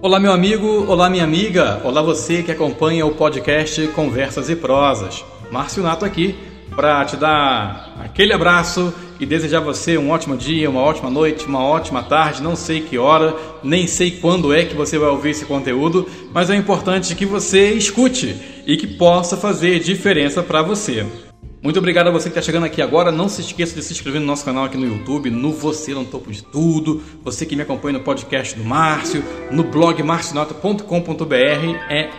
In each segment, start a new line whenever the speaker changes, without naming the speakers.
Olá, meu amigo, olá, minha amiga, olá, você que acompanha o podcast Conversas e Prosas. Márcio Nato aqui para te dar aquele abraço e desejar você um ótimo dia, uma ótima noite, uma ótima tarde, não sei que hora, nem sei quando é que você vai ouvir esse conteúdo, mas é importante que você escute e que possa fazer diferença para você. Muito obrigado a você que está chegando aqui agora. Não se esqueça de se inscrever no nosso canal aqui no YouTube, no Você no Topo de Tudo. Você que me acompanha no podcast do Márcio, no blog marcionota.com.br. É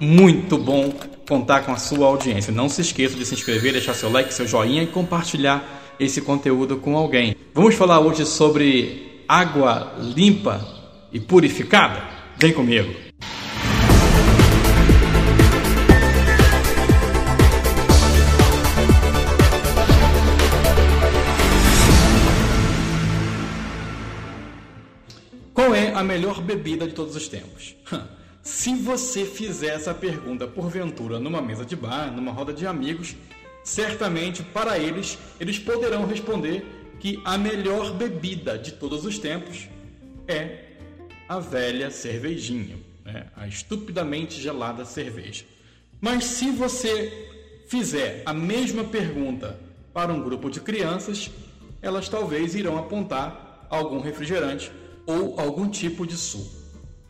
muito bom contar com a sua audiência. Não se esqueça de se inscrever, deixar seu like, seu joinha e compartilhar esse conteúdo com alguém. Vamos falar hoje sobre água limpa e purificada? Vem comigo! Qual é a melhor bebida de todos os tempos? Se você fizer essa pergunta porventura numa mesa de bar, numa roda de amigos, certamente para eles eles poderão responder que a melhor bebida de todos os tempos é a velha cervejinha, né? a estupidamente gelada cerveja. Mas se você fizer a mesma pergunta para um grupo de crianças, elas talvez irão apontar algum refrigerante ou algum tipo de suco.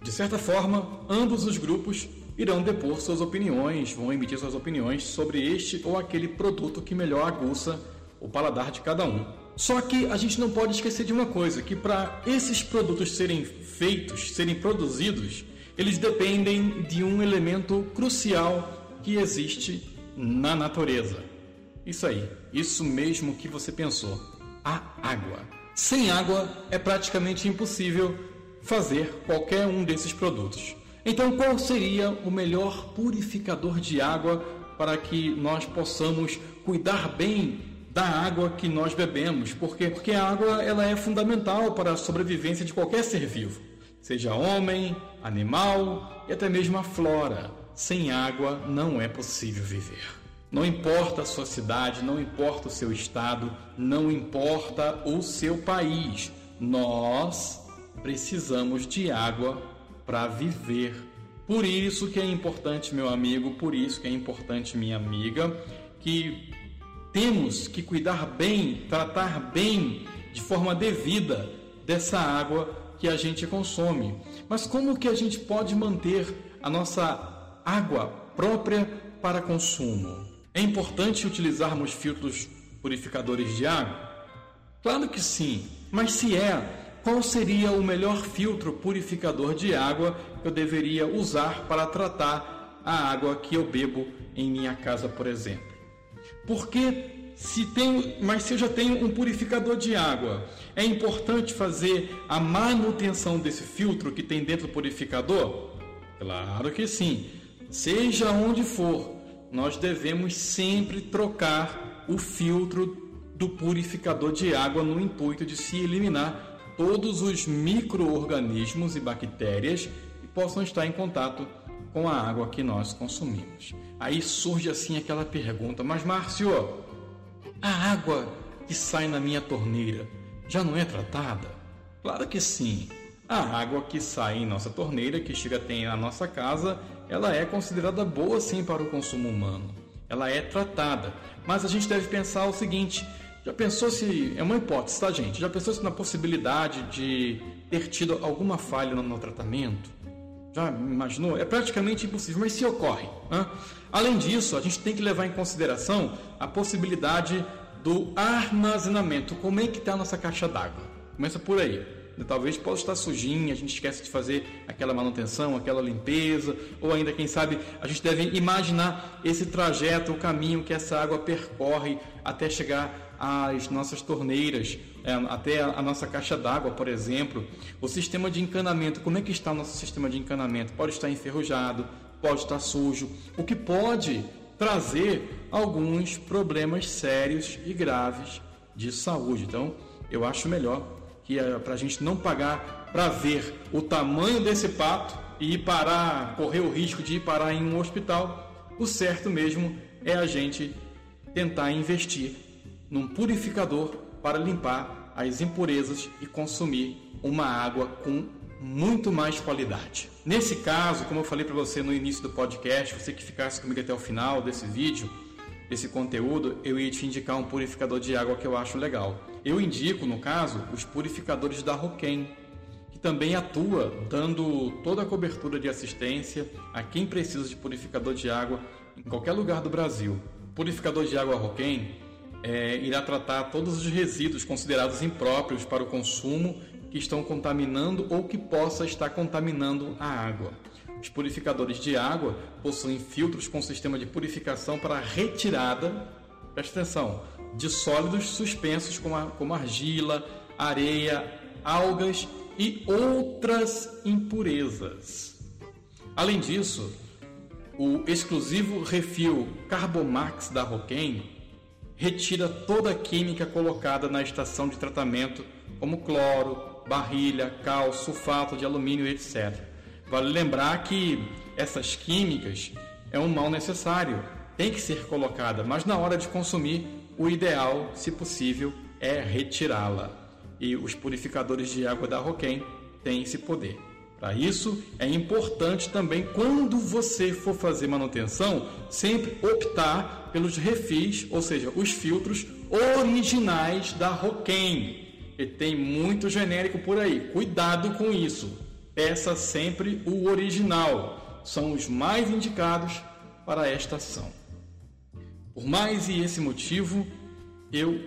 De certa forma, ambos os grupos irão depor suas opiniões, vão emitir suas opiniões sobre este ou aquele produto que melhor aguça o paladar de cada um. Só que a gente não pode esquecer de uma coisa, que para esses produtos serem feitos, serem produzidos, eles dependem de um elemento crucial que existe na natureza. Isso aí, isso mesmo que você pensou, a água. Sem água é praticamente impossível fazer qualquer um desses produtos. Então, qual seria o melhor purificador de água para que nós possamos cuidar bem da água que nós bebemos? Porque, porque a água ela é fundamental para a sobrevivência de qualquer ser vivo, seja homem, animal e até mesmo a flora. Sem água não é possível viver. Não importa a sua cidade, não importa o seu estado, não importa o seu país. Nós precisamos de água para viver. Por isso que é importante, meu amigo, por isso que é importante, minha amiga, que temos que cuidar bem, tratar bem, de forma devida, dessa água que a gente consome. Mas como que a gente pode manter a nossa água própria para consumo? É importante utilizarmos filtros purificadores de água? Claro que sim, mas se é, qual seria o melhor filtro purificador de água que eu deveria usar para tratar a água que eu bebo em minha casa, por exemplo? Porque se tenho, mas se eu já tenho um purificador de água, é importante fazer a manutenção desse filtro que tem dentro do purificador? Claro que sim. Seja onde for, nós devemos sempre trocar o filtro do purificador de água no intuito de se eliminar todos os micro-organismos e bactérias que possam estar em contato com a água que nós consumimos. Aí surge assim aquela pergunta: Mas Márcio, a água que sai na minha torneira já não é tratada? Claro que sim. A água que sai em nossa torneira, que chega até a nossa casa, ela é considerada boa sim para o consumo humano. Ela é tratada. Mas a gente deve pensar o seguinte: já pensou se. É uma hipótese, tá, gente? Já pensou se na possibilidade de ter tido alguma falha no, no tratamento? Já imaginou? É praticamente impossível, mas se ocorre. Né? Além disso, a gente tem que levar em consideração a possibilidade do armazenamento. Como é que está a nossa caixa d'água? Começa por aí. Talvez possa estar sujinha, a gente esquece de fazer aquela manutenção, aquela limpeza, ou ainda, quem sabe, a gente deve imaginar esse trajeto, o caminho que essa água percorre até chegar às nossas torneiras, é, até a nossa caixa d'água, por exemplo. O sistema de encanamento, como é que está o nosso sistema de encanamento? Pode estar enferrujado, pode estar sujo, o que pode trazer alguns problemas sérios e graves de saúde. Então, eu acho melhor que é para a gente não pagar para ver o tamanho desse pato e ir parar, correr o risco de ir parar em um hospital, o certo mesmo é a gente tentar investir num purificador para limpar as impurezas e consumir uma água com muito mais qualidade. Nesse caso, como eu falei para você no início do podcast, você que ficasse comigo até o final desse vídeo, desse conteúdo, eu ia te indicar um purificador de água que eu acho legal. Eu indico, no caso, os purificadores da Roquem, que também atua dando toda a cobertura de assistência a quem precisa de purificador de água em qualquer lugar do Brasil. O purificador de água Roquem é, irá tratar todos os resíduos considerados impróprios para o consumo que estão contaminando ou que possa estar contaminando a água. Os purificadores de água possuem filtros com sistema de purificação para retirada, presta atenção, de sólidos suspensos como, a, como argila, areia, algas e outras impurezas. Além disso, o exclusivo refil Carbomax da Roquem retira toda a química colocada na estação de tratamento, como cloro, barrilha, cal, sulfato de alumínio, etc. Vale lembrar que essas químicas é um mal necessário, tem que ser colocada, mas na hora de consumir, o ideal, se possível, é retirá-la. E os purificadores de água da Roquem têm esse poder. Para isso, é importante também, quando você for fazer manutenção, sempre optar pelos refis, ou seja, os filtros originais da Roquem. E tem muito genérico por aí. Cuidado com isso. Peça sempre o original. São os mais indicados para esta ação. Por mais e esse motivo, eu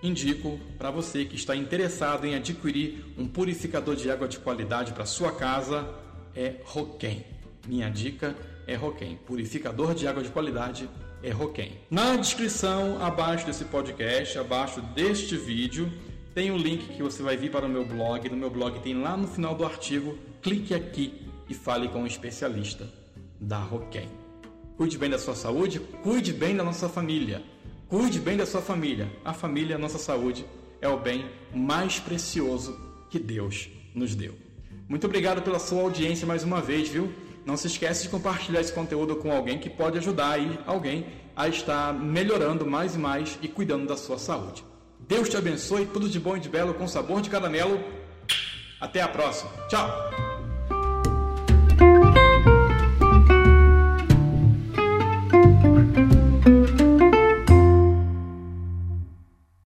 indico para você que está interessado em adquirir um purificador de água de qualidade para sua casa é Roquem. Minha dica é Roquem. Purificador de água de qualidade é Roquem. Na descrição abaixo desse podcast, abaixo deste vídeo, tem um link que você vai vir para o meu blog. No meu blog tem lá no final do artigo. Clique aqui e fale com um especialista da Roquem. Cuide bem da sua saúde, cuide bem da nossa família. Cuide bem da sua família. A família, a nossa saúde, é o bem mais precioso que Deus nos deu. Muito obrigado pela sua audiência mais uma vez, viu? Não se esqueça de compartilhar esse conteúdo com alguém que pode ajudar aí alguém a estar melhorando mais e mais e cuidando da sua saúde. Deus te abençoe, tudo de bom e de belo com sabor de caramelo. Até a próxima. Tchau!